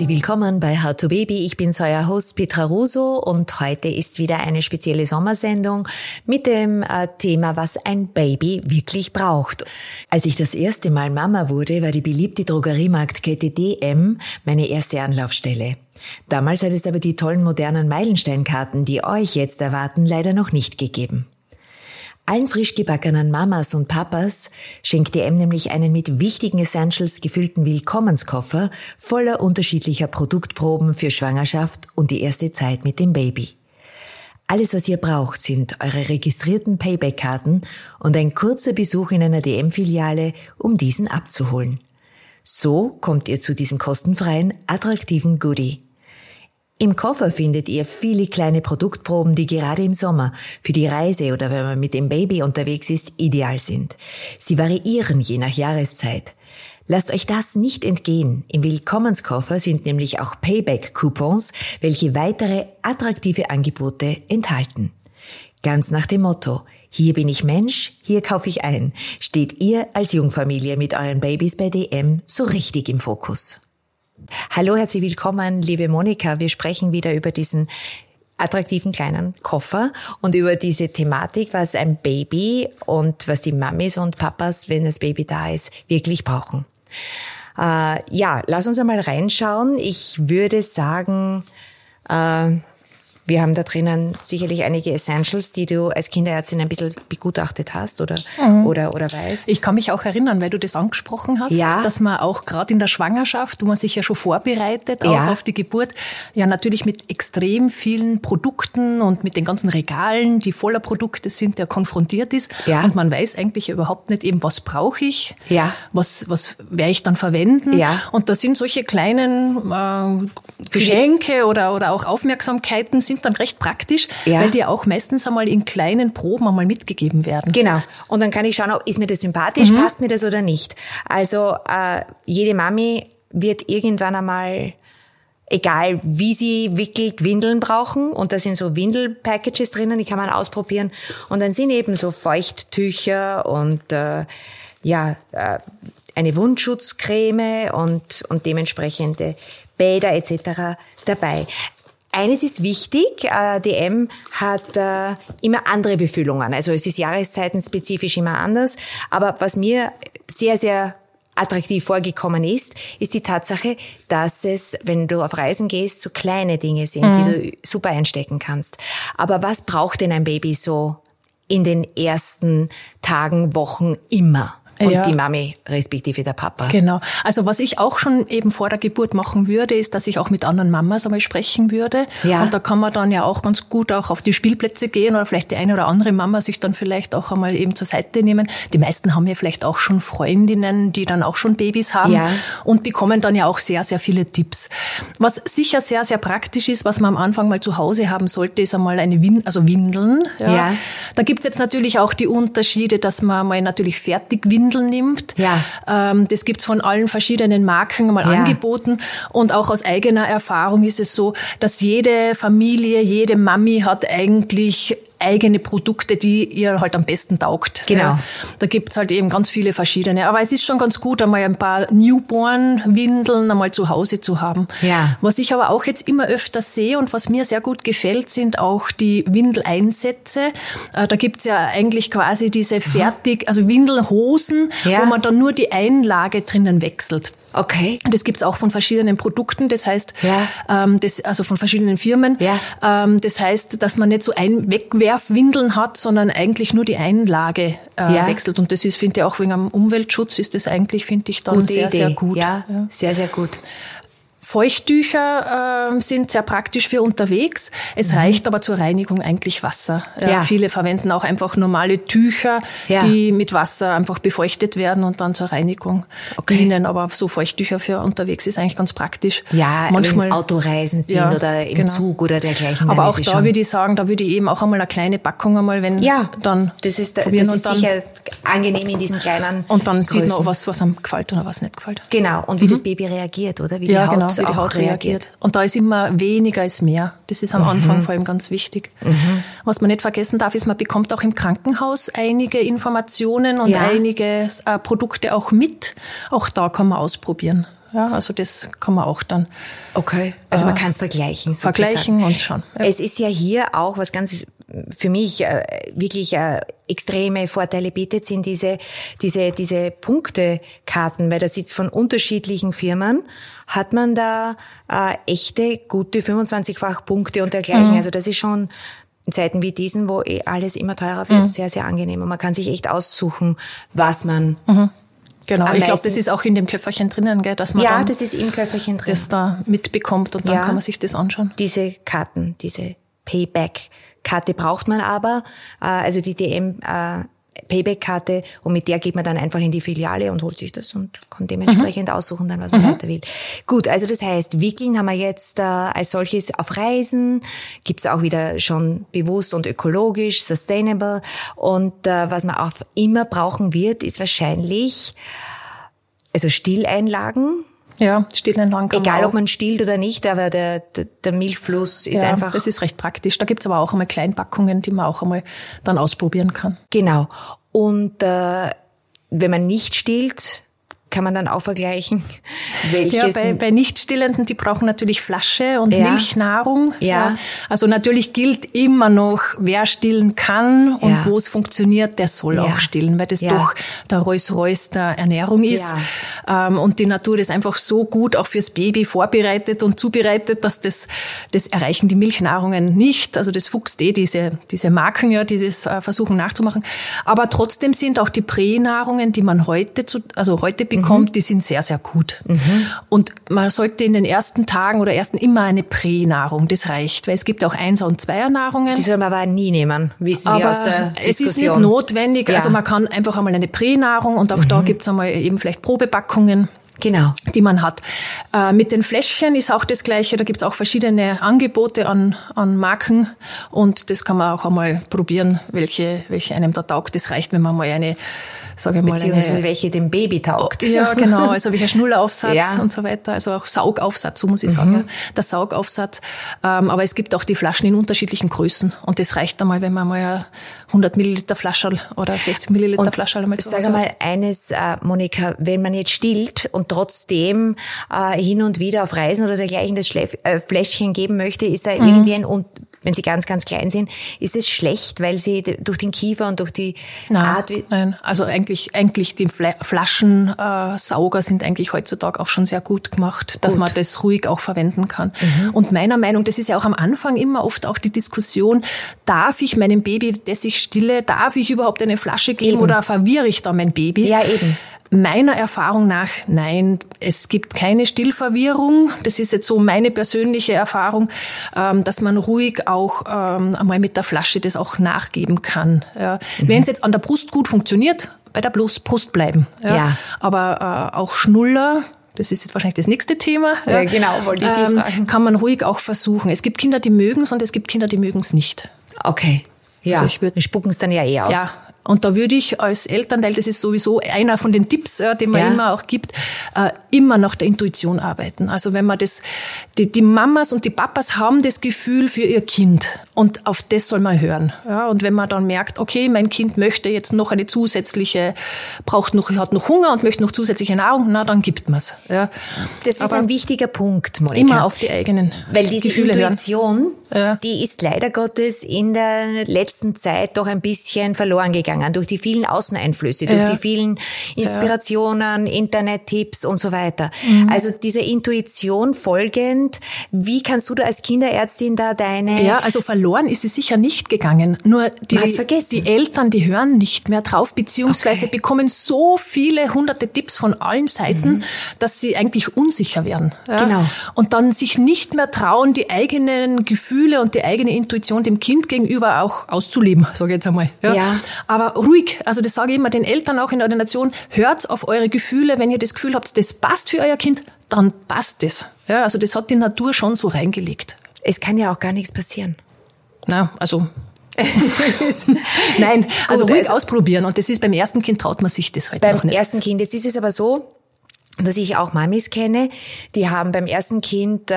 Herzlich willkommen bei How to Baby. Ich bin euer Host Petra Russo und heute ist wieder eine spezielle Sommersendung mit dem äh, Thema, was ein Baby wirklich braucht. Als ich das erste Mal Mama wurde, war die beliebte Drogeriemarktkette DM meine erste Anlaufstelle. Damals hat es aber die tollen modernen Meilensteinkarten, die euch jetzt erwarten, leider noch nicht gegeben. Allen frisch gebackenen Mamas und Papas schenkt DM nämlich einen mit wichtigen Essentials gefüllten Willkommenskoffer voller unterschiedlicher Produktproben für Schwangerschaft und die erste Zeit mit dem Baby. Alles, was ihr braucht, sind eure registrierten Payback-Karten und ein kurzer Besuch in einer DM-Filiale, um diesen abzuholen. So kommt ihr zu diesem kostenfreien, attraktiven Goodie. Im Koffer findet ihr viele kleine Produktproben, die gerade im Sommer für die Reise oder wenn man mit dem Baby unterwegs ist, ideal sind. Sie variieren je nach Jahreszeit. Lasst euch das nicht entgehen. Im Willkommenskoffer sind nämlich auch Payback-Coupons, welche weitere attraktive Angebote enthalten. Ganz nach dem Motto, hier bin ich Mensch, hier kaufe ich ein, steht ihr als Jungfamilie mit euren Babys bei DM so richtig im Fokus. Hallo, herzlich willkommen, liebe Monika. Wir sprechen wieder über diesen attraktiven kleinen Koffer und über diese Thematik, was ein Baby und was die Mamis und Papas, wenn das Baby da ist, wirklich brauchen. Äh, ja, lass uns einmal reinschauen. Ich würde sagen, äh, wir haben da drinnen sicherlich einige Essentials, die du als Kinderärztin ein bisschen begutachtet hast oder, mhm. oder, oder weißt. Ich kann mich auch erinnern, weil du das angesprochen hast, ja. dass man auch gerade in der Schwangerschaft, wo man sich ja schon vorbereitet, auch ja. auf die Geburt, ja natürlich mit extrem vielen Produkten und mit den ganzen Regalen, die voller Produkte sind, ja konfrontiert ist. Ja. Und man weiß eigentlich überhaupt nicht eben, was brauche ich, ja. was, was werde ich dann verwenden. Ja. Und da sind solche kleinen äh, Geschenke oder, oder auch Aufmerksamkeiten sind sind dann recht praktisch, ja. weil die auch meistens einmal in kleinen Proben einmal mitgegeben werden. Genau. Und dann kann ich schauen, ist mir das sympathisch, mhm. passt mir das oder nicht. Also äh, jede Mami wird irgendwann einmal egal wie sie wickelt, Windeln brauchen. Und da sind so Windelpackages drinnen, die kann man ausprobieren. Und dann sind eben so Feuchttücher und äh, ja, äh, eine Wundschutzcreme und, und dementsprechende Bäder etc. dabei. Eines ist wichtig, äh, DM hat äh, immer andere Befüllungen. Also es ist jahreszeitenspezifisch immer anders. Aber was mir sehr, sehr attraktiv vorgekommen ist, ist die Tatsache, dass es, wenn du auf Reisen gehst, so kleine Dinge sind, mhm. die du super einstecken kannst. Aber was braucht denn ein Baby so in den ersten Tagen, Wochen immer? Und ja. die Mami respektive der Papa. Genau. Also was ich auch schon eben vor der Geburt machen würde, ist, dass ich auch mit anderen Mamas einmal sprechen würde. Ja. Und da kann man dann ja auch ganz gut auch auf die Spielplätze gehen oder vielleicht die eine oder andere Mama sich dann vielleicht auch einmal eben zur Seite nehmen. Die meisten haben ja vielleicht auch schon Freundinnen, die dann auch schon Babys haben ja. und bekommen dann ja auch sehr, sehr viele Tipps. Was sicher sehr, sehr praktisch ist, was man am Anfang mal zu Hause haben sollte, ist einmal eine Win also Windeln. Ja. ja. Da gibt's jetzt natürlich auch die Unterschiede, dass man mal natürlich fertig Windeln Windeln nimmt. Ja. Ähm, das gibt's von allen verschiedenen Marken mal ja. angeboten. Und auch aus eigener Erfahrung ist es so, dass jede Familie, jede Mami hat eigentlich eigene Produkte, die ihr halt am besten taugt. Genau. Ja, da gibt's halt eben ganz viele verschiedene. Aber es ist schon ganz gut, einmal ein paar Newborn-Windeln einmal zu Hause zu haben. Ja. Was ich aber auch jetzt immer öfter sehe und was mir sehr gut gefällt, sind auch die Windeleinsätze. Äh, da gibt's ja eigentlich quasi diese fertig, also Windelhosen, ja. wo man dann nur die Einlage drinnen wechselt. Okay. Und das gibt's auch von verschiedenen Produkten, das heißt, ja. ähm, das, also von verschiedenen Firmen. Ja. Ähm, das heißt, dass man nicht so ein Wegwerfwindeln hat, sondern eigentlich nur die Einlage äh, ja. wechselt. Und das ist, finde ich, auch wegen dem Umweltschutz ist das eigentlich, finde ich, dann Gute sehr, Idee. sehr gut. Ja, ja, sehr, sehr gut. Feuchttücher äh, sind sehr praktisch für unterwegs. Es mhm. reicht aber zur Reinigung eigentlich Wasser. Ja, ja. Viele verwenden auch einfach normale Tücher, ja. die mit Wasser einfach befeuchtet werden und dann zur Reinigung okay. dienen. Aber so Feuchttücher für unterwegs ist eigentlich ganz praktisch. Ja, manchmal im Autoreisen sind ja, oder im genau. Zug oder dergleichen. Aber auch da würde ich sagen, da würde ich eben auch einmal eine kleine Packung einmal, wenn ja, dann das ist, das ist dann, sicher angenehm in diesen kleinen Und dann Größen. sieht man, was, was einem gefällt oder was nicht gefällt. Genau. Und wie mhm. das Baby reagiert, oder? Wie die ja, Haut genau wie die Haut reagiert. reagiert. Und da ist immer weniger als mehr. Das ist am mhm. Anfang vor allem ganz wichtig. Mhm. Was man nicht vergessen darf, ist, man bekommt auch im Krankenhaus einige Informationen und ja. einige äh, Produkte auch mit. Auch da kann man ausprobieren. Ja, also das kann man auch dann. Okay. Also man äh, kann es vergleichen. Sozusagen. Vergleichen und schauen. Ja. Es ist ja hier auch was ganz für mich äh, wirklich äh, extreme Vorteile bietet, sind diese, diese, diese Punktekarten, weil da sitzt von unterschiedlichen Firmen, hat man da äh, echte, gute 25-fach Punkte und dergleichen. Mhm. Also das ist schon in Zeiten wie diesen, wo eh alles immer teurer wird, mhm. sehr, sehr angenehm. Und man kann sich echt aussuchen, was man mhm. Genau, ich glaube, das ist auch in dem Köfferchen drinnen, gell, dass man ja, das ist im Köfferchen drin. das da mitbekommt und dann ja, kann man sich das anschauen. Diese Karten, diese Payback Karte braucht man aber, äh, also die DM äh, Payback-Karte und mit der geht man dann einfach in die Filiale und holt sich das und kann dementsprechend mhm. aussuchen dann, was man mhm. weiter will. Gut, also das heißt, Wickeln haben wir jetzt äh, als solches auf Reisen, gibt's auch wieder schon bewusst und ökologisch, sustainable und äh, was man auch immer brauchen wird, ist wahrscheinlich also Stilleinlagen, ja, stillen lang Egal, ob man stillt oder nicht, aber der, der, der Milchfluss ist ja, einfach. Das ist recht praktisch. Da gibt's aber auch einmal Kleinpackungen, die man auch einmal dann ausprobieren kann. Genau. Und äh, wenn man nicht stillt, kann man dann auch vergleichen, welches. Ja, bei, bei Nichtstillenden, die brauchen natürlich Flasche und ja. Milchnahrung. Ja. ja. Also natürlich gilt immer noch, wer stillen kann und ja. wo es funktioniert, der soll auch stillen, weil das doch der Rolls-Royce der Ernährung ist. Ja. Ähm, und die Natur ist einfach so gut auch fürs Baby vorbereitet und zubereitet, dass das, das erreichen die Milchnahrungen nicht. Also das fuchst eh diese, diese Marken, ja, die das also bekommt, bekommt, mhm. die sind sehr, sehr gut. Mhm. Und man sollte in den ersten Tagen oder ersten immer eine Pränahrung, das reicht, weil es gibt auch Einser- und Zweier-Nahrungen. Die soll man aber nie nehmen, wissen aber wir aus der Diskussion. Es ist nicht notwendig, ja. also man kann einfach einmal eine Pränahrung und auch mhm. da gibt's einmal eben vielleicht Probepackungen. Genau. Die man hat. Äh, mit den Fläschchen ist auch das Gleiche. Da gibt's auch verschiedene Angebote an, an Marken. Und das kann man auch einmal probieren, welche, welche einem da taugt. Das reicht, wenn man mal eine sage ich mal. Beziehungsweise eine, welche dem Baby taugt. Ja, genau. Also welcher Schnulleraufsatz ja. und so weiter. Also auch Saugaufsatz, so muss ich sagen. Mhm. Der Saugaufsatz. Ähm, aber es gibt auch die Flaschen in unterschiedlichen Größen. Und das reicht einmal, wenn man mal 100 Milliliter Flasche oder 60 Milliliter und Flasche einmal zu Sag mal eines, äh, Monika, wenn man jetzt stillt und trotzdem äh, hin und wieder auf Reisen oder dergleichen das Schläf äh, Fläschchen geben möchte, ist da mhm. irgendwie ein wenn sie ganz, ganz klein sind, ist es schlecht, weil sie durch den Kiefer und durch die nein, Art... Nein, also eigentlich, eigentlich die Flaschensauger äh, sind eigentlich heutzutage auch schon sehr gut gemacht, gut. dass man das ruhig auch verwenden kann. Mhm. Und meiner Meinung, das ist ja auch am Anfang immer oft auch die Diskussion, darf ich meinem Baby, das ich stille, darf ich überhaupt eine Flasche geben eben. oder verwirre ich da mein Baby? Ja, eben. Meiner Erfahrung nach, nein, es gibt keine Stillverwirrung. Das ist jetzt so meine persönliche Erfahrung, ähm, dass man ruhig auch ähm, einmal mit der Flasche das auch nachgeben kann. Mhm. Wenn es jetzt an der Brust gut funktioniert, bei der Brust bleiben. Ja. Aber äh, auch Schnuller, das ist jetzt wahrscheinlich das nächste Thema. Ja, genau, wollte ich ähm, fragen. Kann man ruhig auch versuchen. Es gibt Kinder, die mögen es und es gibt Kinder, die mögen es nicht. Okay. Ja, also ich spucken es dann ja eh aus. Ja, und da würde ich als Elternteil, das ist sowieso einer von den Tipps, ja, den man ja. immer auch gibt, äh, immer nach der Intuition arbeiten. Also wenn man das, die, die Mamas und die Papas haben das Gefühl für ihr Kind und auf das soll man hören. Ja, und wenn man dann merkt, okay, mein Kind möchte jetzt noch eine zusätzliche, braucht noch, hat noch Hunger und möchte noch zusätzliche Nahrung, na dann gibt man's. Ja. Das ist Aber ein wichtiger Punkt, Monika. Immer auf die eigenen Weil diese Gefühle Intuition, hören. die ist leider Gottes in der letzten Zeit doch ein bisschen verloren gegangen gegangen durch die vielen Außeneinflüsse, durch ja. die vielen Inspirationen, ja. Internettipps und so weiter. Mhm. Also diese Intuition folgend, wie kannst du da als Kinderärztin da deine... Ja, also verloren ist sie sicher nicht gegangen. Nur die, die Eltern, die hören nicht mehr drauf, beziehungsweise okay. bekommen so viele hunderte Tipps von allen Seiten, mhm. dass sie eigentlich unsicher werden. Ja? Genau. Und dann sich nicht mehr trauen, die eigenen Gefühle und die eigene Intuition dem Kind gegenüber auch auszuleben, sage ich jetzt einmal. Ja. ja. Aber ruhig. Also das sage ich immer den Eltern auch in der Ordination. Hört auf eure Gefühle. Wenn ihr das Gefühl habt, das passt für euer Kind, dann passt es. Ja, also das hat die Natur schon so reingelegt. Es kann ja auch gar nichts passieren. Na, also Nein, also ruhig also ausprobieren. Und das ist beim ersten Kind traut man sich das halt beim noch nicht. Beim ersten Kind. Jetzt ist es aber so, dass ich auch Mamis kenne, die haben beim ersten Kind äh,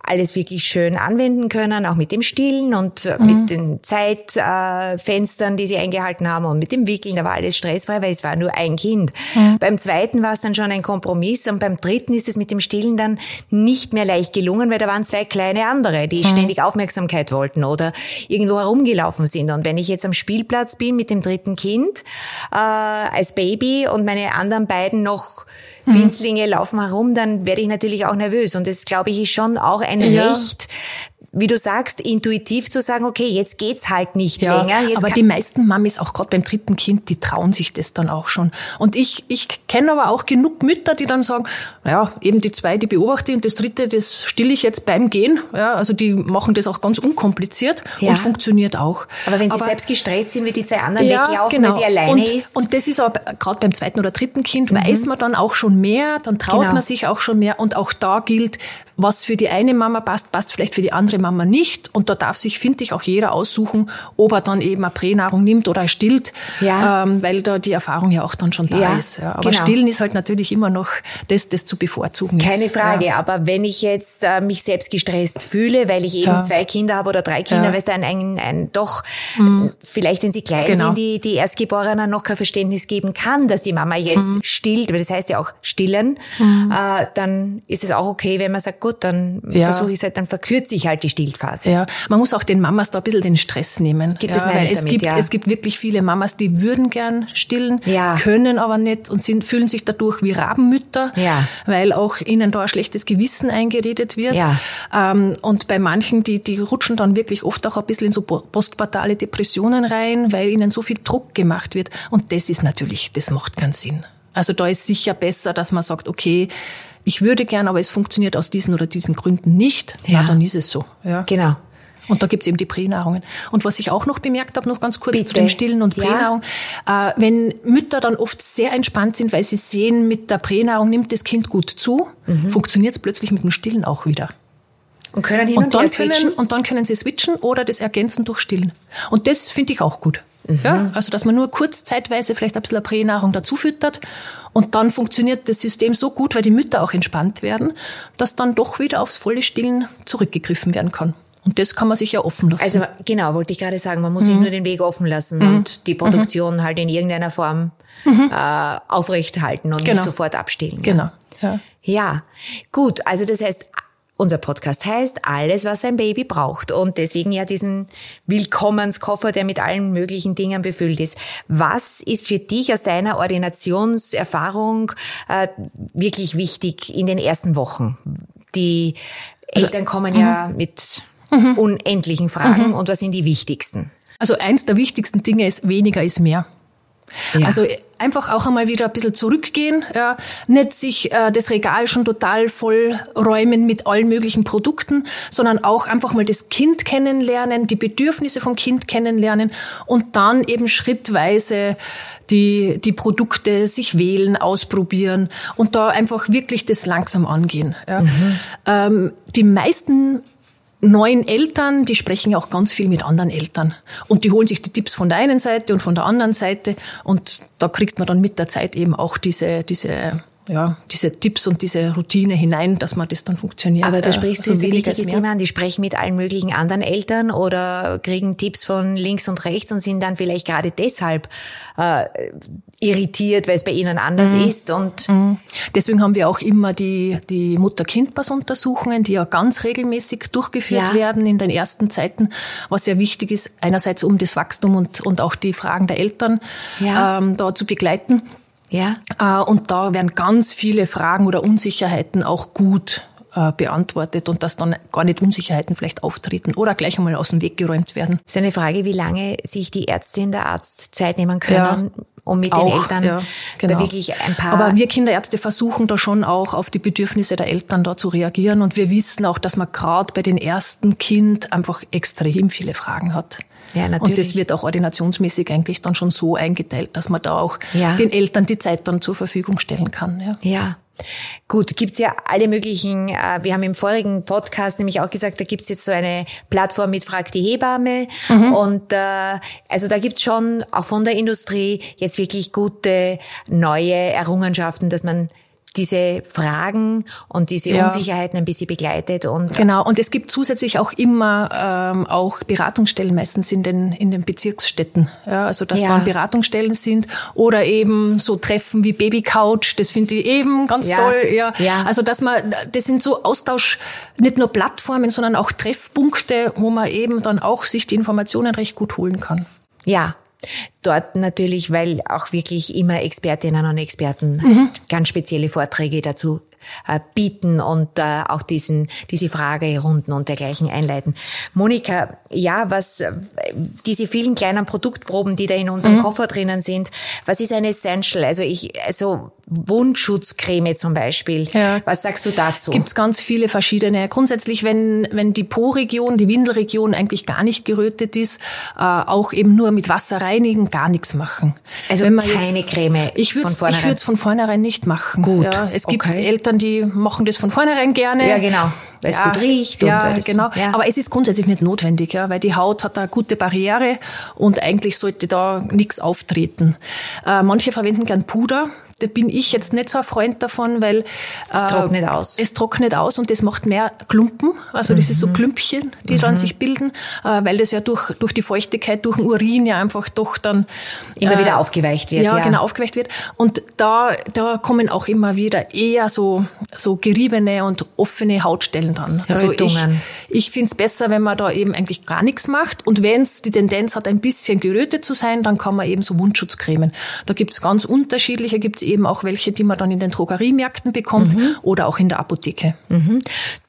alles wirklich schön anwenden können, auch mit dem Stillen und äh, mhm. mit den Zeitfenstern, äh, die sie eingehalten haben und mit dem Wickeln, da war alles stressfrei, weil es war nur ein Kind. Mhm. Beim zweiten war es dann schon ein Kompromiss und beim dritten ist es mit dem Stillen dann nicht mehr leicht gelungen, weil da waren zwei kleine andere, die mhm. ständig Aufmerksamkeit wollten oder irgendwo herumgelaufen sind. Und wenn ich jetzt am Spielplatz bin mit dem dritten Kind äh, als Baby und meine anderen beiden noch. Winzlinge laufen herum, dann werde ich natürlich auch nervös. Und das, glaube ich, ist schon auch ein ja. Recht wie du sagst, intuitiv zu sagen, okay, jetzt geht's halt nicht ja, länger. Jetzt aber die meisten Mamis, auch gerade beim dritten Kind, die trauen sich das dann auch schon. Und ich, ich kenne aber auch genug Mütter, die dann sagen, naja, eben die zwei, die beobachte und das dritte, das stille ich jetzt beim Gehen. Ja, also die machen das auch ganz unkompliziert ja. und funktioniert auch. Aber wenn sie aber, selbst gestresst sind, wie die zwei anderen ja, weglaufen, genau. weil sie alleine und, ist. Und das ist aber gerade beim zweiten oder dritten Kind mhm. weiß man dann auch schon mehr, dann traut genau. man sich auch schon mehr. Und auch da gilt, was für die eine Mama passt, passt vielleicht für die andere Mama nicht. Und da darf sich, finde ich, auch jeder aussuchen, ob er dann eben eine Pränahrung nimmt oder stillt, ja. ähm, weil da die Erfahrung ja auch dann schon da ja, ist. Ja. Aber genau. stillen ist halt natürlich immer noch das, das zu bevorzugen Keine ist. Frage, ja. aber wenn ich jetzt äh, mich selbst gestresst fühle, weil ich eben zwei Kinder habe oder drei Kinder, weil es dann ein, ein doch, mhm. vielleicht wenn sie klein genau. sind, die, die Erstgeborenen noch kein Verständnis geben kann, dass die Mama jetzt mhm. stillt, weil das heißt ja auch stillen, mhm. äh, dann ist es auch okay, wenn man sagt, gut, dann versuche ich es halt, dann verkürze ich halt die Stillphase. Ja, man muss auch den Mamas da ein bisschen den Stress nehmen. Gibt ja, es weil es damit, gibt, ja. es gibt wirklich viele Mamas, die würden gern stillen, ja. können aber nicht und sind, fühlen sich dadurch wie Rabenmütter, ja. weil auch ihnen da ein schlechtes Gewissen eingeredet wird. Ja. Ähm, und bei manchen, die, die rutschen dann wirklich oft auch ein bisschen in so postpartale Depressionen rein, weil ihnen so viel Druck gemacht wird. Und das ist natürlich, das macht keinen Sinn. Also da ist sicher besser, dass man sagt, okay, ich würde gern, aber es funktioniert aus diesen oder diesen Gründen nicht, ja. Na, dann ist es so. Ja. Genau. Und da gibt's eben die Pränahrungen. Und was ich auch noch bemerkt habe, noch ganz kurz Bitte. zu dem Stillen und Pränahrung, ja. äh, wenn Mütter dann oft sehr entspannt sind, weil sie sehen, mit der Pränahrung nimmt das Kind gut zu, mhm. funktioniert's plötzlich mit dem Stillen auch wieder. Und können hin und, und dann können, Und dann können sie switchen oder das ergänzen durch Stillen. Und das finde ich auch gut. Mhm. Ja, also, dass man nur kurz zeitweise vielleicht ein bisschen Pränahrung dazu füttert und dann funktioniert das System so gut, weil die Mütter auch entspannt werden, dass dann doch wieder aufs volle Stillen zurückgegriffen werden kann. Und das kann man sich ja offen lassen. Also genau, wollte ich gerade sagen, man muss mhm. sich nur den Weg offen lassen mhm. und die Produktion mhm. halt in irgendeiner Form mhm. äh, aufrechthalten und genau. nicht sofort abstellen. Genau. Ja. ja, gut. Also das heißt, unser Podcast heißt Alles, was ein Baby braucht und deswegen ja diesen Willkommenskoffer, der mit allen möglichen Dingen befüllt ist. Was ist für dich aus deiner Ordinationserfahrung äh, wirklich wichtig in den ersten Wochen? Die also, Eltern kommen ja mit mhm. unendlichen Fragen mhm. und was sind die wichtigsten? Also eins der wichtigsten Dinge ist, weniger ist mehr. Ja. Also einfach auch einmal wieder ein bisschen zurückgehen, ja, nicht sich äh, das Regal schon total voll räumen mit allen möglichen Produkten, sondern auch einfach mal das Kind kennenlernen, die Bedürfnisse vom Kind kennenlernen und dann eben schrittweise die, die Produkte sich wählen, ausprobieren und da einfach wirklich das langsam angehen. Ja. Mhm. Ähm, die meisten neuen Eltern, die sprechen ja auch ganz viel mit anderen Eltern. Und die holen sich die Tipps von der einen Seite und von der anderen Seite. Und da kriegt man dann mit der Zeit eben auch diese, diese ja, diese Tipps und diese Routine hinein, dass man das dann funktioniert. Aber da sprichst du also ein wichtiges Thema an. Die sprechen mit allen möglichen anderen Eltern oder kriegen Tipps von links und rechts und sind dann vielleicht gerade deshalb äh, irritiert, weil es bei ihnen anders mhm. ist. Und mhm. Deswegen haben wir auch immer die, die Mutter-Kind-Pass-Untersuchungen, die ja ganz regelmäßig durchgeführt ja. werden in den ersten Zeiten, was sehr wichtig ist, einerseits um das Wachstum und, und auch die Fragen der Eltern ja. ähm, da zu begleiten. Ja. Äh, und da werden ganz viele Fragen oder Unsicherheiten auch gut äh, beantwortet und dass dann gar nicht Unsicherheiten vielleicht auftreten oder gleich einmal aus dem Weg geräumt werden. Das ist eine Frage, wie lange sich die Ärztin, der Arzt Zeit nehmen können, ja, um mit auch, den Eltern ja, genau. da wirklich ein paar. Aber wir Kinderärzte versuchen da schon auch auf die Bedürfnisse der Eltern da zu reagieren und wir wissen auch, dass man gerade bei den ersten Kind einfach extrem viele Fragen hat. Ja, natürlich. Und das wird auch ordinationsmäßig eigentlich dann schon so eingeteilt, dass man da auch ja. den Eltern die Zeit dann zur Verfügung stellen kann. Ja. ja. Gut, gibt's ja alle möglichen, äh, wir haben im vorigen Podcast nämlich auch gesagt, da gibt's jetzt so eine Plattform mit Frag die Hebamme. Mhm. Und äh, also da gibt's schon auch von der Industrie jetzt wirklich gute neue Errungenschaften, dass man diese Fragen und diese ja. Unsicherheiten ein bisschen begleitet und genau und es gibt zusätzlich auch immer ähm, auch Beratungsstellen meistens in den in den Bezirksstädten ja, also dass ja. dann Beratungsstellen sind oder eben so Treffen wie Baby Couch das finde ich eben ganz ja. toll ja. ja also dass man das sind so Austausch nicht nur Plattformen sondern auch Treffpunkte wo man eben dann auch sich die Informationen recht gut holen kann ja Dort natürlich, weil auch wirklich immer Expertinnen und Experten mhm. ganz spezielle Vorträge dazu äh, bieten und äh, auch diesen, diese Fragerunden und dergleichen einleiten. Monika, ja, was, äh, diese vielen kleinen Produktproben, die da in unserem mhm. Koffer drinnen sind, was ist ein Essential? Also ich, also Wundschutzcreme zum Beispiel. Ja. Was sagst du dazu? Gibt's ganz viele verschiedene. Grundsätzlich, wenn, wenn die Po-Region, die Windelregion eigentlich gar nicht gerötet ist, äh, auch eben nur mit Wasser reinigen, gar nichts machen. Also keine jetzt, Creme ich von vornherein? Ich würde es von vornherein nicht machen. Gut. Ja, es gibt okay. Eltern, die machen das von vornherein gerne. Ja, genau weil es gut riecht. Ja, und genau. Ja. Aber es ist grundsätzlich nicht notwendig, ja, weil die Haut hat eine gute Barriere und eigentlich sollte da nichts auftreten. Äh, manche verwenden gern Puder da bin ich jetzt nicht so ein Freund davon, weil es äh, trocknet aus. Es trocknet aus und das macht mehr Klumpen. Also das ist so mhm. Klümpchen, die mhm. dann sich bilden, äh, weil das ja durch, durch die Feuchtigkeit, durch den Urin ja einfach doch dann immer äh, wieder aufgeweicht wird. Ja, ja, genau, aufgeweicht wird. Und da, da kommen auch immer wieder eher so, so geriebene und offene Hautstellen dran. Also ich, ich finde es besser, wenn man da eben eigentlich gar nichts macht. Und wenn es die Tendenz hat, ein bisschen gerötet zu sein, dann kann man eben so Wundschutzcremen. Da gibt es ganz unterschiedliche, gibt eben auch welche, die man dann in den Drogeriemärkten bekommt mhm. oder auch in der Apotheke. Mhm.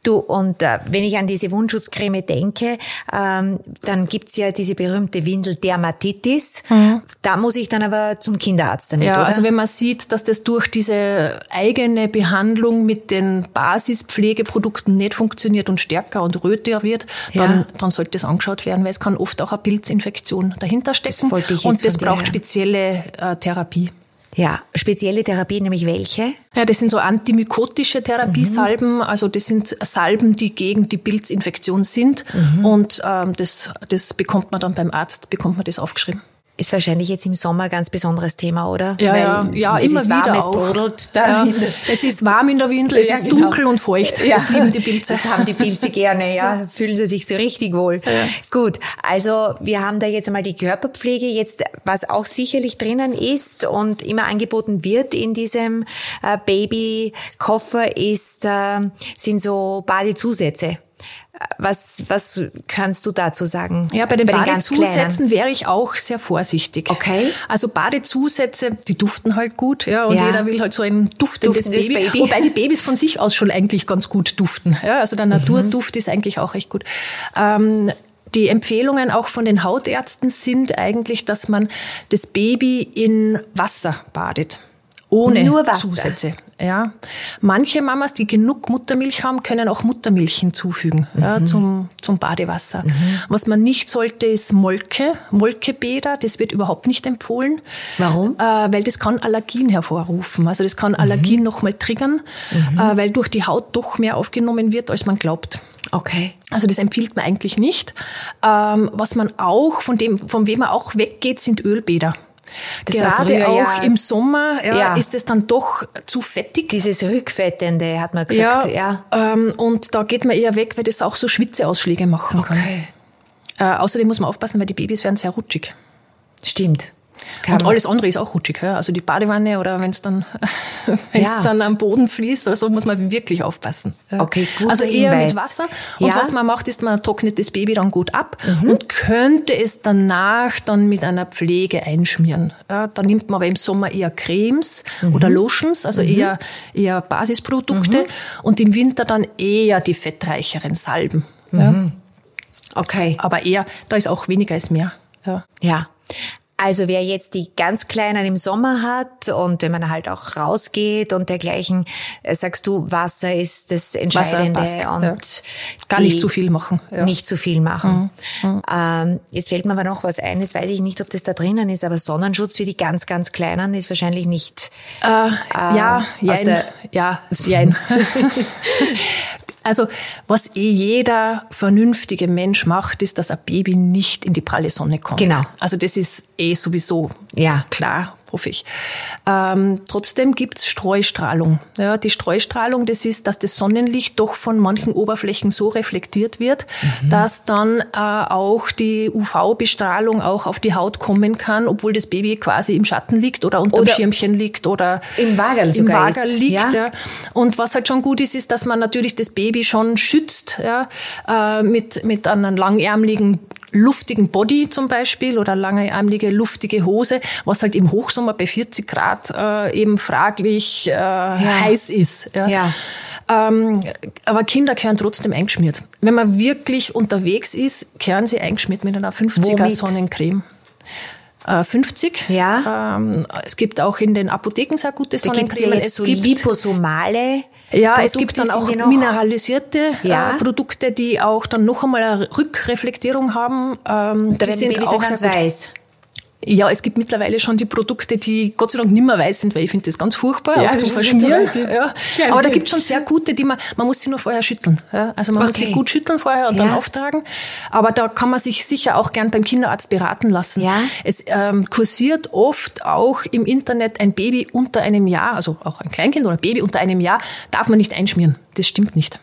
Du, und äh, wenn ich an diese Wundschutzcreme denke, ähm, dann gibt's ja diese berühmte Windeldermatitis. Mhm. Da muss ich dann aber zum Kinderarzt damit, ja, oder? Also wenn man sieht, dass das durch diese eigene Behandlung mit den Basispflegeprodukten nicht funktioniert und stärker und röter wird, dann, ja. dann sollte das angeschaut werden, weil es kann oft auch eine Pilzinfektion dahinter stecken. Das und das braucht spezielle äh, Therapie. Ja, spezielle Therapien, nämlich welche? Ja, das sind so antimykotische Therapiesalben. Mhm. Also das sind Salben, die gegen die Pilzinfektion sind. Mhm. Und ähm, das, das bekommt man dann beim Arzt, bekommt man das aufgeschrieben ist wahrscheinlich jetzt im Sommer ganz besonderes Thema, oder? Ja, Weil ja, ja es immer ist warm, wieder es brodelt da ja, Es ist warm in der Windel, es ja, ist genau. dunkel und feucht. Ja. Das lieben die Pilze. Das haben die Pilze gerne, ja. Fühlen sie sich so richtig wohl. Gut, also wir haben da jetzt einmal die Körperpflege. Jetzt, was auch sicherlich drinnen ist und immer angeboten wird in diesem äh, Babykoffer, ist, äh, sind so Badezusätze. Was, was kannst du dazu sagen? Ja, bei den, bei den Badezusätzen wäre ich auch sehr vorsichtig. Okay. Also Badezusätze, die duften halt gut, ja, und ja. jeder will halt so ein duftendes, duftendes Baby. Baby. Wobei die Babys von sich aus schon eigentlich ganz gut duften. Ja, also der Naturduft mhm. ist eigentlich auch recht gut. Ähm, die Empfehlungen auch von den Hautärzten sind eigentlich, dass man das Baby in Wasser badet ohne Nur Wasser. Zusätze. Ja. Manche Mamas, die genug Muttermilch haben, können auch Muttermilch hinzufügen mhm. ja, zum, zum Badewasser. Mhm. Was man nicht sollte, ist Molke, Molkebäder. Das wird überhaupt nicht empfohlen. Warum? Äh, weil das kann Allergien hervorrufen. Also das kann. Allergien mhm. nochmal triggern, mhm. äh, weil durch die Haut doch mehr aufgenommen wird, als man glaubt. Okay. Also das empfiehlt man eigentlich nicht. Ähm, was man auch, von dem, von wem man auch weggeht, sind Ölbäder. Das Gerade auch ja, im Sommer ja, ja. ist es dann doch zu fettig. Dieses Rückfettende, hat man gesagt. Ja, ja. Ähm, und da geht man eher weg, weil das auch so Schwitzeausschläge machen okay. kann. Äh, außerdem muss man aufpassen, weil die Babys werden sehr rutschig. Stimmt. Kann und alles andere ist auch rutschig. Ja? Also die Badewanne oder wenn es dann, wenn's ja. dann am Boden fließt oder so, muss man wirklich aufpassen. Okay, gut. Also eher Hinweis. mit Wasser. Und ja. was man macht, ist, man trocknet das Baby dann gut ab mhm. und könnte es danach dann mit einer Pflege einschmieren. Ja, da nimmt man aber im Sommer eher Cremes mhm. oder Lotions, also mhm. eher, eher Basisprodukte mhm. und im Winter dann eher die fettreicheren Salben. Ja? Mhm. Okay. Aber eher, da ist auch weniger als mehr. Ja. ja. Also wer jetzt die ganz Kleinen im Sommer hat und wenn man halt auch rausgeht und dergleichen, äh, sagst du, Wasser ist das Entscheidende und ja. gar nicht zu viel machen. Ja. Nicht zu viel machen. Mhm. Mhm. Ähm, jetzt fällt mir aber noch was ein, jetzt weiß ich nicht, ob das da drinnen ist, aber Sonnenschutz für die ganz, ganz Kleinen ist wahrscheinlich nicht. Äh, äh, ja, jein, ja, jein. Also was eh jeder vernünftige Mensch macht, ist, dass ein Baby nicht in die pralle Sonne kommt. Genau. Also das ist eh sowieso ja. klar. Hoffe ich. Ähm, trotzdem gibt's Streustrahlung. Ja, die Streustrahlung, das ist, dass das Sonnenlicht doch von manchen Oberflächen so reflektiert wird, mhm. dass dann äh, auch die UV-Bestrahlung auch auf die Haut kommen kann, obwohl das Baby quasi im Schatten liegt oder unter dem Schirmchen liegt oder im Wagerl, im Wagerl liegt. Ja? ja? Und was halt schon gut ist, ist, dass man natürlich das Baby schon schützt ja, äh, mit, mit einem langärmeligen luftigen Body zum Beispiel oder langeärmelige, luftige Hose, was halt im Hochsommer bei 40 Grad äh, eben fraglich äh, ja. heiß ist. Ja. ja. Ähm, aber Kinder gehören trotzdem eingeschmiert. Wenn man wirklich unterwegs ist, gehören sie eingeschmiert mit einer 50er Womit? Sonnencreme. 50. Äh, ja. Ähm, es gibt auch in den Apotheken sehr gute Sonnencremen. Ja es so gibt liposomale ja, Produkte, es gibt dann auch mineralisierte äh, ja. äh, Produkte, die auch dann noch einmal eine Rückreflektierung haben. Ähm, da die sind auch sehr weiß. Ja, es gibt mittlerweile schon die Produkte, die Gott sei Dank nicht mehr weiß sind, weil ich finde das ganz furchtbar, ja, auch zum Verschmieren. Ja. Aber da gibt es schon sehr gute, die man, man muss sie nur vorher schütteln. Ja. Also man okay. muss sie gut schütteln vorher und ja. dann auftragen. Aber da kann man sich sicher auch gern beim Kinderarzt beraten lassen. Ja. Es ähm, kursiert oft auch im Internet ein Baby unter einem Jahr, also auch ein Kleinkind oder ein Baby unter einem Jahr, darf man nicht einschmieren. Das stimmt nicht.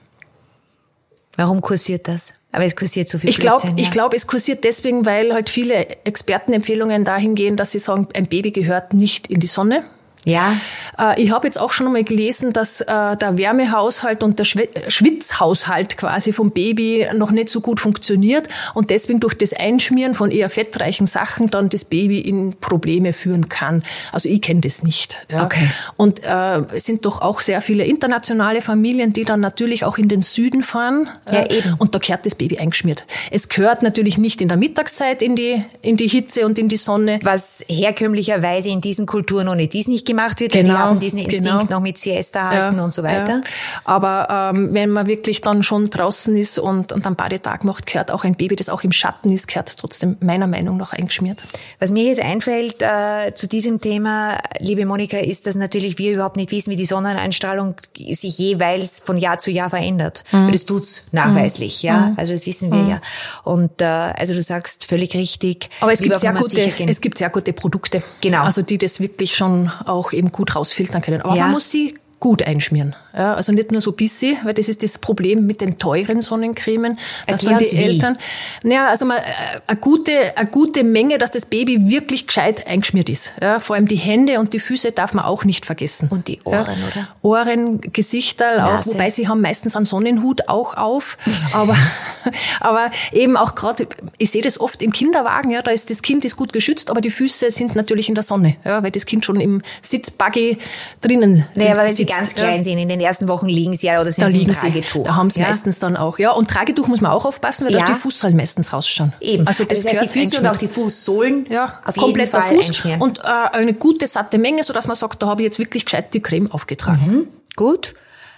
Warum kursiert das? Aber es kursiert so viel Ich glaube, ja. ich glaube, es kursiert deswegen, weil halt viele Expertenempfehlungen dahin gehen, dass sie sagen, ein Baby gehört nicht in die Sonne. Ja. Äh, ich habe jetzt auch schon einmal gelesen, dass äh, der Wärmehaushalt und der Schwitzhaushalt quasi vom Baby noch nicht so gut funktioniert und deswegen durch das Einschmieren von eher fettreichen Sachen dann das Baby in Probleme führen kann. Also ich kenne das nicht. Ja. Okay. Und äh, es sind doch auch sehr viele internationale Familien, die dann natürlich auch in den Süden fahren. Ja, äh, eben. Und da kehrt das Baby eingeschmiert. Es gehört natürlich nicht in der Mittagszeit in die, in die Hitze und in die Sonne. Was herkömmlicherweise in diesen Kulturen ohne dies nicht gemacht wird, genau, die haben diesen Instinkt genau. noch mit Siesta halten ja, und so weiter. Ja. Aber ähm, wenn man wirklich dann schon draußen ist und, und einen Badetag macht, gehört auch ein Baby, das auch im Schatten ist, gehört es trotzdem meiner Meinung nach eingeschmiert. Was mir jetzt einfällt äh, zu diesem Thema, liebe Monika, ist, dass natürlich wir überhaupt nicht wissen, wie die Sonneneinstrahlung sich jeweils von Jahr zu Jahr verändert. Mhm. Das tut's nachweislich, mhm. ja. Mhm. Also das wissen wir mhm. ja. Und äh, also du sagst völlig richtig. Aber es gibt sehr gute, es gibt sehr gute Produkte. Genau. Also die das wirklich schon auch auch eben gut rausfiltern können. Aber ja. man muss sie gut einschmieren. Ja, also nicht nur so bisschen, weil das ist das Problem mit den teuren Sonnencremen, dass dann die wie? Eltern, naja, also mal, äh, eine gute, eine gute Menge, dass das Baby wirklich gescheit eingeschmiert ist. Ja, vor allem die Hände und die Füße darf man auch nicht vergessen. Und die Ohren, ja, oder? Ohren, Gesichter auch, wobei sie haben meistens einen Sonnenhut auch auf, aber, aber eben auch gerade, ich sehe das oft im Kinderwagen, ja, da ist das Kind ist gut geschützt, aber die Füße sind natürlich in der Sonne, ja, weil das Kind schon im Sitzbuggy drinnen naja, weil sie ganz klein ja. sind. In den ersten Wochen liegen sie ja oder sind da sie im Tragetuch. Sie. Da haben sie ja? meistens dann auch. Ja, und Tragetuch muss man auch aufpassen, weil ja. da die Fußsohlen meistens rausschauen. Eben. Also das, also das heißt, die Füße und auch die Fußsohlen ja, auf komplett jeden Fall Fuß und äh, eine gute satte Menge, so dass man sagt, da habe ich jetzt wirklich gescheit die Creme aufgetragen. Mhm. Gut.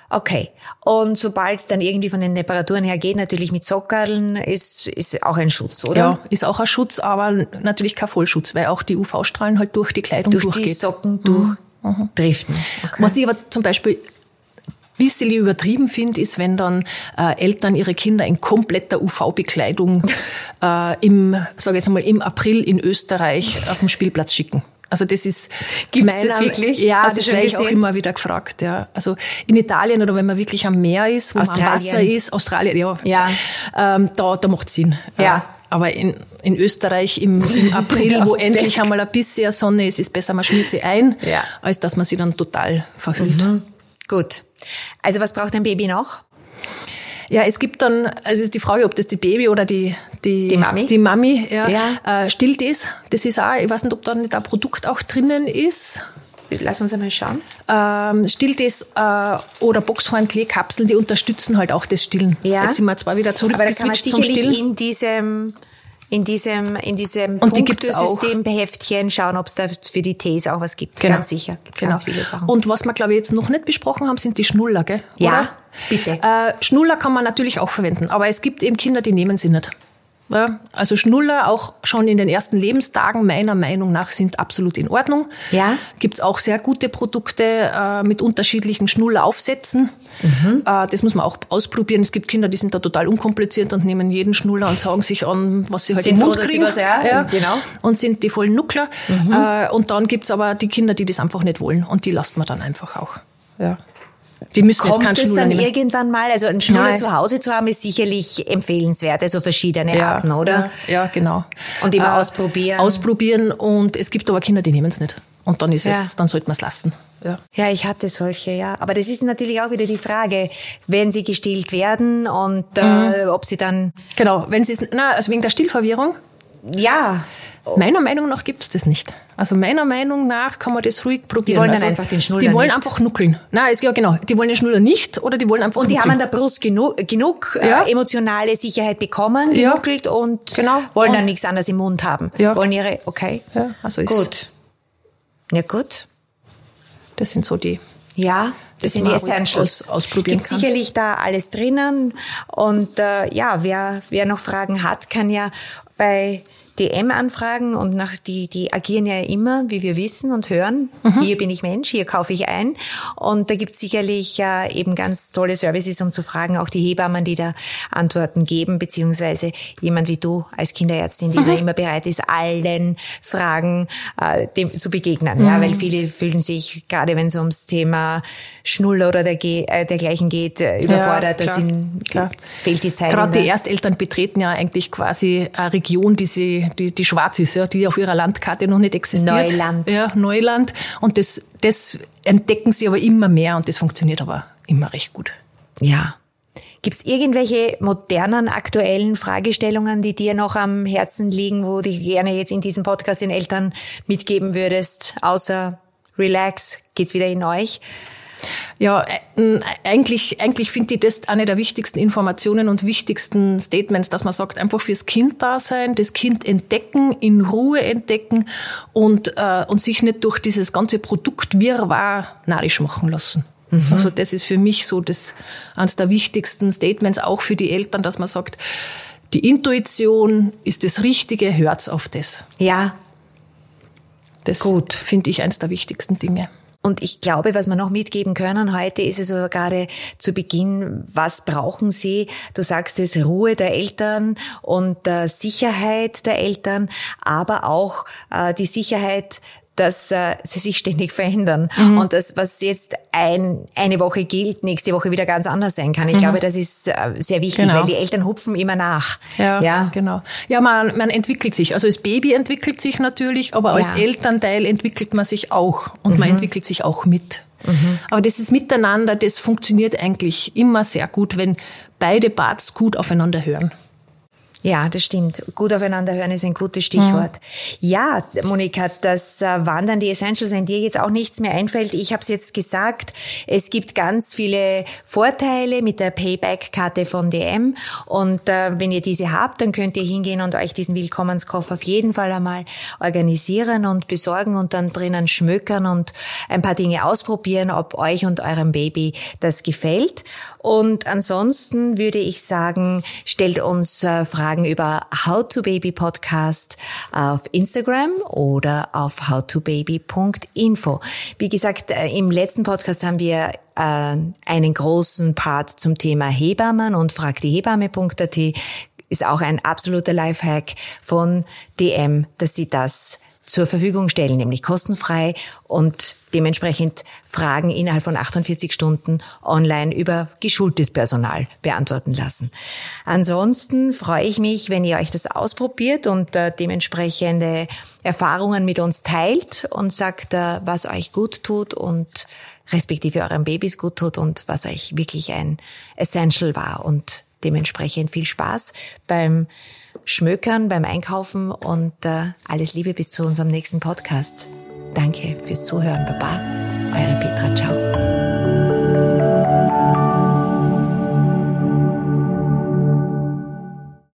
Okay. Und sobald es dann irgendwie von den Temperaturen her geht, natürlich mit Sockerln, ist, ist auch ein Schutz, oder? Ja, ist auch ein Schutz, aber natürlich kein Vollschutz, weil auch die UV-Strahlen halt durch die Kleidung durch durchgeht. Durch die Socken durch mhm. driften. Okay. Was ich aber zum Beispiel ein bisschen übertrieben finde, ist, wenn dann äh, Eltern ihre Kinder in kompletter UV-Bekleidung äh, im, sage jetzt mal, im April in Österreich auf den Spielplatz schicken. Also das ist Gibt meiner, das wirklich? Ja, Hast das werde ich auch immer wieder gefragt. Ja. Also in Italien oder wenn man wirklich am Meer ist, wo Australien. man am Wasser ist, Australien, ja, ja. Ähm, da, da macht Sinn. Ja. Aber in, in Österreich im, im April, wo endlich einmal ein bisschen Sonne ist, ist besser, man schmiert sie ein, ja. als dass man sie dann total verhüllt. Mhm. Gut. Also was braucht ein Baby noch? Ja, es gibt dann, also es ist die Frage, ob das die Baby oder die, die, die Mami, die Mami ja, ja. Äh, stillt ist. Das ist auch, ich weiß nicht, ob da nicht ein Produkt auch drinnen ist. Lass uns einmal schauen. Ähm, Stilltes äh, oder Boxhornkleekapseln, die unterstützen halt auch das Stillen. Ja. Jetzt sind wir zwar wieder zurück Aber da kann man sicherlich in diesem in diesem, in diesem und die Punktesystemheftchen schauen, ob es da für die Tees auch was gibt. Genau. Ganz sicher. Gibt's genau. Ganz viele Sachen. Und was wir, glaube ich, jetzt noch nicht besprochen haben, sind die Schnuller, gell? Ja, bitte. Äh, Schnuller kann man natürlich auch verwenden, aber es gibt eben Kinder, die nehmen sie nicht. Ja, also Schnuller auch schon in den ersten Lebenstagen meiner Meinung nach sind absolut in Ordnung. Ja. Gibt's auch sehr gute Produkte äh, mit unterschiedlichen Schnulleraufsätzen. Mhm. Äh, das muss man auch ausprobieren. Es gibt Kinder, die sind da total unkompliziert und nehmen jeden Schnuller und saugen sich an, was sie halt sind im Mund froh, kriegen. Was, ja, ja, genau. Und sind die vollen Nuckler. Mhm. Äh, und dann gibt's aber die Kinder, die das einfach nicht wollen. Und die lasst man dann einfach auch. Ja. Die müssen Kommt jetzt keinen es dann nehmen. irgendwann mal, also ein Schnuller Nein. zu Hause zu haben, ist sicherlich empfehlenswert, also verschiedene ja, Arten, oder? Ja, ja, genau. Und immer äh, ausprobieren. Ausprobieren und es gibt aber Kinder, die nehmen es nicht. Und dann ist ja. es, dann sollte man es lassen. Ja. ja, ich hatte solche, ja. Aber das ist natürlich auch wieder die Frage, wenn sie gestillt werden und äh, mhm. ob sie dann. Genau, wenn sie na, also wegen der Stillverwirrung. Ja. Meiner Meinung nach gibt es das nicht. Also meiner Meinung nach kann man das ruhig probieren. Die wollen dann also, einfach den Schnuller Die wollen nicht. einfach nuckeln. Nein, ist ja genau. Die wollen den Schnuller nicht oder die wollen einfach Und die nuckeln. haben an der Brust genug, genug äh, ja. äh, emotionale Sicherheit bekommen, genuckelt ja. und genau. wollen und dann nichts anderes im Mund haben. Ja. Wollen ihre, okay. Ja, also ist gut. Ja, gut. Das sind so die. Ja, das, das sind die Essentials. Aus, ausprobieren Gibt kann. sicherlich da alles drinnen. Und äh, ja, wer, wer noch Fragen hat, kann ja bei DM-Anfragen und nach die, die agieren ja immer, wie wir wissen und hören. Mhm. Hier bin ich Mensch, hier kaufe ich ein. Und da gibt es sicherlich äh, eben ganz tolle Services, um zu fragen, auch die Hebammen, die da Antworten geben, beziehungsweise jemand wie du als Kinderärztin, die mhm. da immer bereit ist, allen Fragen äh, dem, zu begegnen. Mhm. Ja, weil viele fühlen sich, gerade wenn es ums Thema Schnuller oder der, äh, dergleichen geht, äh, überfordert. Ja, da fehlt die Zeit. Gerade die Ersteltern betreten ja eigentlich quasi eine Region, die sie die, die, schwarz ist, ja, die auf ihrer Landkarte noch nicht existiert. Neuland. Ja, Neuland. Und das, das entdecken sie aber immer mehr und das funktioniert aber immer recht gut. Ja. Gibt es irgendwelche modernen, aktuellen Fragestellungen, die dir noch am Herzen liegen, wo du gerne jetzt in diesem Podcast den Eltern mitgeben würdest, außer relax, geht's wieder in euch? Ja, äh, eigentlich, eigentlich finde ich das eine der wichtigsten Informationen und wichtigsten Statements, dass man sagt, einfach fürs Kind da sein, das Kind entdecken, in Ruhe entdecken und, äh, und sich nicht durch dieses ganze Produkt Wirrwarr narrisch machen lassen. Mhm. Also das ist für mich so das eines der wichtigsten Statements auch für die Eltern, dass man sagt, die Intuition ist das Richtige, hört's auf das. Ja. Das finde ich eines der wichtigsten Dinge. Und ich glaube, was wir noch mitgeben können heute, ist es also gerade zu Beginn, was brauchen Sie? Du sagst es, Ruhe der Eltern und äh, Sicherheit der Eltern, aber auch äh, die Sicherheit dass äh, sie sich ständig verändern. Mhm. Und das, was jetzt ein, eine Woche gilt, nächste Woche wieder ganz anders sein kann. Ich mhm. glaube, das ist äh, sehr wichtig, genau. weil die Eltern hupfen immer nach. Ja, ja. genau. Ja, man, man entwickelt sich. Also das Baby entwickelt sich natürlich, aber als ja. Elternteil entwickelt man sich auch und mhm. man entwickelt sich auch mit. Mhm. Aber dieses Miteinander, das funktioniert eigentlich immer sehr gut, wenn beide Parts gut aufeinander hören. Ja, das stimmt. Gut aufeinander hören ist ein gutes Stichwort. Mhm. Ja, Monika, das äh, waren dann die Essentials. Wenn dir jetzt auch nichts mehr einfällt, ich habe es jetzt gesagt, es gibt ganz viele Vorteile mit der Payback-Karte von DM. Und äh, wenn ihr diese habt, dann könnt ihr hingehen und euch diesen Willkommenskoffer auf jeden Fall einmal organisieren und besorgen und dann drinnen schmökern und ein paar Dinge ausprobieren, ob euch und eurem Baby das gefällt. Und ansonsten würde ich sagen, stellt uns äh, Fragen über How to Baby Podcast auf Instagram oder auf howtobaby.info. Wie gesagt, äh, im letzten Podcast haben wir äh, einen großen Part zum Thema Hebammen und fragdiehebamme.at ist auch ein absoluter Lifehack von DM, dass sie das zur Verfügung stellen, nämlich kostenfrei und dementsprechend Fragen innerhalb von 48 Stunden online über geschultes Personal beantworten lassen. Ansonsten freue ich mich, wenn ihr euch das ausprobiert und äh, dementsprechende Erfahrungen mit uns teilt und sagt, äh, was euch gut tut und respektive euren Babys gut tut und was euch wirklich ein Essential war und dementsprechend viel Spaß beim Schmökern, beim Einkaufen und äh, alles Liebe bis zu unserem nächsten Podcast. Danke fürs Zuhören. Baba, eure Peter.